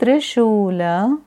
Trishula